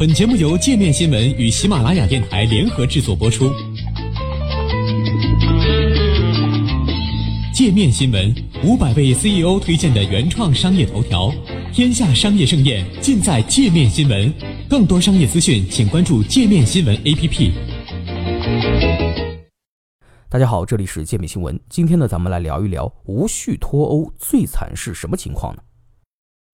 本节目由界面新闻与喜马拉雅电台联合制作播出。界面新闻五百位 CEO 推荐的原创商业头条，天下商业盛宴尽在界面新闻。更多商业资讯，请关注界面新闻 APP。大家好，这里是界面新闻。今天呢，咱们来聊一聊无序脱欧最惨是什么情况呢？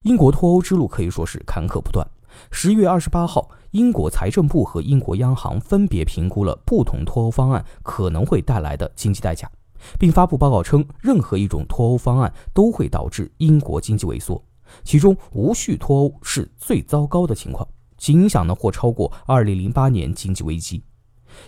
英国脱欧之路可以说是坎坷不断。十月二十八号，英国财政部和英国央行分别评估了不同脱欧方案可能会带来的经济代价，并发布报告称，任何一种脱欧方案都会导致英国经济萎缩，其中无序脱欧是最糟糕的情况，其影响呢或超过二零零八年经济危机。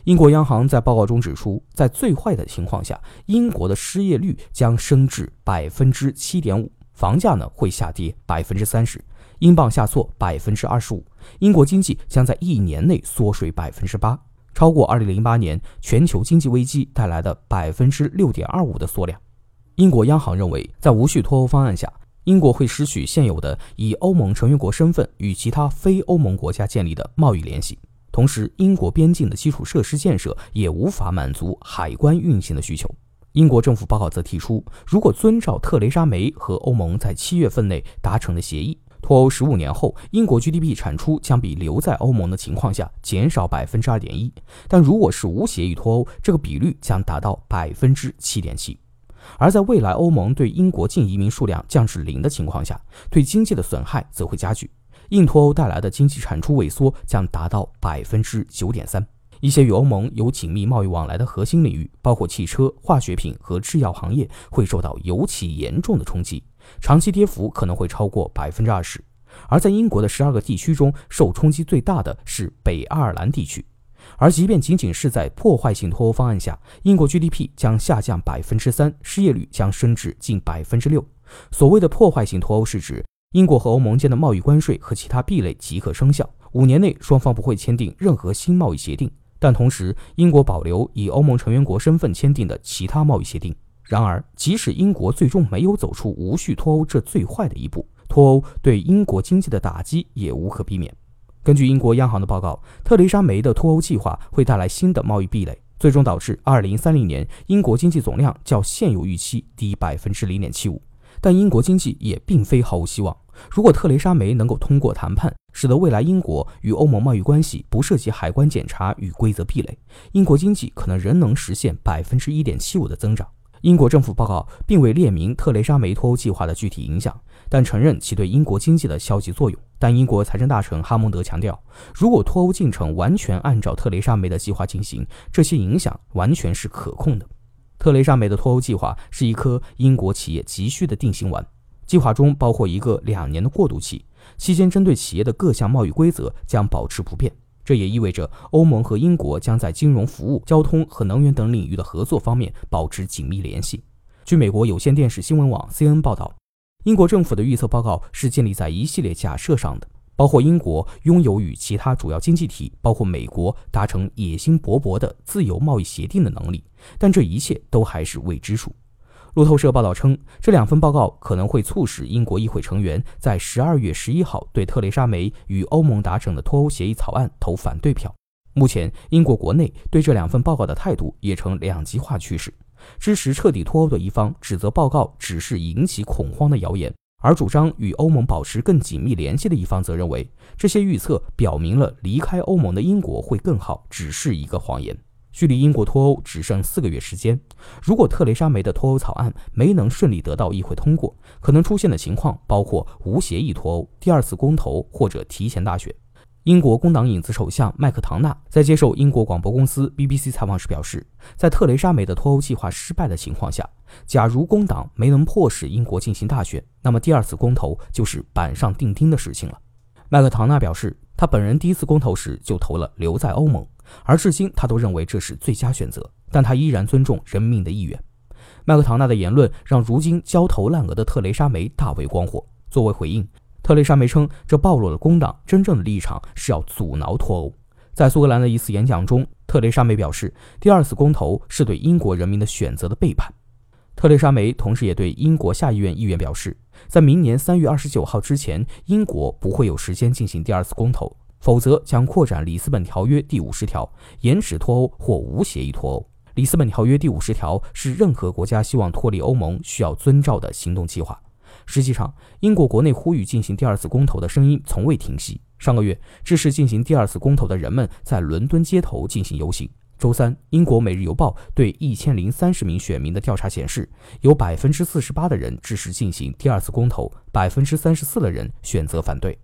英国央行在报告中指出，在最坏的情况下，英国的失业率将升至百分之七点五，房价呢会下跌百分之三十。英镑下挫百分之二十五，英国经济将在一年内缩水百分之八，超过二零零八年全球经济危机带来的百分之六点二五的缩量。英国央行认为，在无序脱欧方案下，英国会失去现有的以欧盟成员国身份与其他非欧盟国家建立的贸易联系，同时，英国边境的基础设施建设也无法满足海关运行的需求。英国政府报告则提出，如果遵照特蕾莎梅和欧盟在七月份内达成的协议。脱欧十五年后，英国 GDP 产出将比留在欧盟的情况下减少百分之二点一，但如果是无协议脱欧，这个比率将达到百分之七点七。而在未来欧盟对英国净移民数量降至零的情况下，对经济的损害则会加剧，硬脱欧带来的经济产出萎缩将达到百分之九点三。一些与欧盟有紧密贸易往来的核心领域，包括汽车、化学品和制药行业，会受到尤其严重的冲击。长期跌幅可能会超过百分之二十，而在英国的十二个地区中，受冲击最大的是北爱尔兰地区。而即便仅仅是在破坏性脱欧方案下，英国 GDP 将下降百分之三，失业率将升至近百分之六。所谓的破坏性脱欧是指英国和欧盟间的贸易关税和其他壁垒即可生效，五年内双方不会签订任何新贸易协定，但同时英国保留以欧盟成员国身份签订的其他贸易协定。然而，即使英国最终没有走出无序脱欧这最坏的一步，脱欧对英国经济的打击也无可避免。根据英国央行的报告，特蕾莎梅的脱欧计划会带来新的贸易壁垒，最终导致2030年英国经济总量较现有预期低百分之零点七五。但英国经济也并非毫无希望。如果特蕾莎梅能够通过谈判，使得未来英国与欧盟贸易关系不涉及海关检查与规则壁垒，英国经济可能仍能实现百分之一点七五的增长。英国政府报告并未列明特蕾莎梅脱欧计划的具体影响，但承认其对英国经济的消极作用。但英国财政大臣哈蒙德强调，如果脱欧进程完全按照特蕾莎梅的计划进行，这些影响完全是可控的。特蕾莎梅的脱欧计划是一颗英国企业急需的定心丸，计划中包括一个两年的过渡期，期间针对企业的各项贸易规则将保持不变。这也意味着欧盟和英国将在金融服务、交通和能源等领域的合作方面保持紧密联系。据美国有线电视新闻网 CNN 报道，英国政府的预测报告是建立在一系列假设上的，包括英国拥有与其他主要经济体，包括美国达成野心勃勃的自由贸易协定的能力，但这一切都还是未知数。路透社报道称，这两份报告可能会促使英国议会成员在十二月十一号对特蕾莎梅与欧盟达成的脱欧协议草案投反对票。目前，英国国内对这两份报告的态度也呈两极化趋势。支持彻底脱欧的一方指责报告只是引起恐慌的谣言，而主张与欧盟保持更紧密联系的一方则认为，这些预测表明了离开欧盟的英国会更好，只是一个谎言。距离英国脱欧只剩四个月时间，如果特蕾莎梅的脱欧草案没能顺利得到议会通过，可能出现的情况包括无协议脱欧、第二次公投或者提前大选。英国工党影子首相麦克唐纳在接受英国广播公司 BBC 采访时表示，在特蕾莎梅的脱欧计划失败的情况下，假如工党没能迫使英国进行大选，那么第二次公投就是板上钉钉的事情了。麦克唐纳表示，他本人第一次公投时就投了留在欧盟。而至今，他都认为这是最佳选择，但他依然尊重人民的意愿。麦克唐纳的言论让如今焦头烂额的特蕾莎梅大为光火。作为回应，特蕾莎梅称，这暴露了工党真正的立场是要阻挠脱欧。在苏格兰的一次演讲中，特蕾莎梅表示，第二次公投是对英国人民的选择的背叛。特蕾莎梅同时也对英国下议院议员表示，在明年三月二十九号之前，英国不会有时间进行第二次公投。否则将扩展里斯本条约第五十条，延迟脱欧或无协议脱欧。里斯本条约第五十条是任何国家希望脱离欧盟需要遵照的行动计划。实际上，英国国内呼吁进行第二次公投的声音从未停息。上个月，支持进行第二次公投的人们在伦敦街头进行游行。周三，英国《每日邮报》对一千零三十名选民的调查显示，有百分之四十八的人支持进行第二次公投，百分之三十四的人选择反对。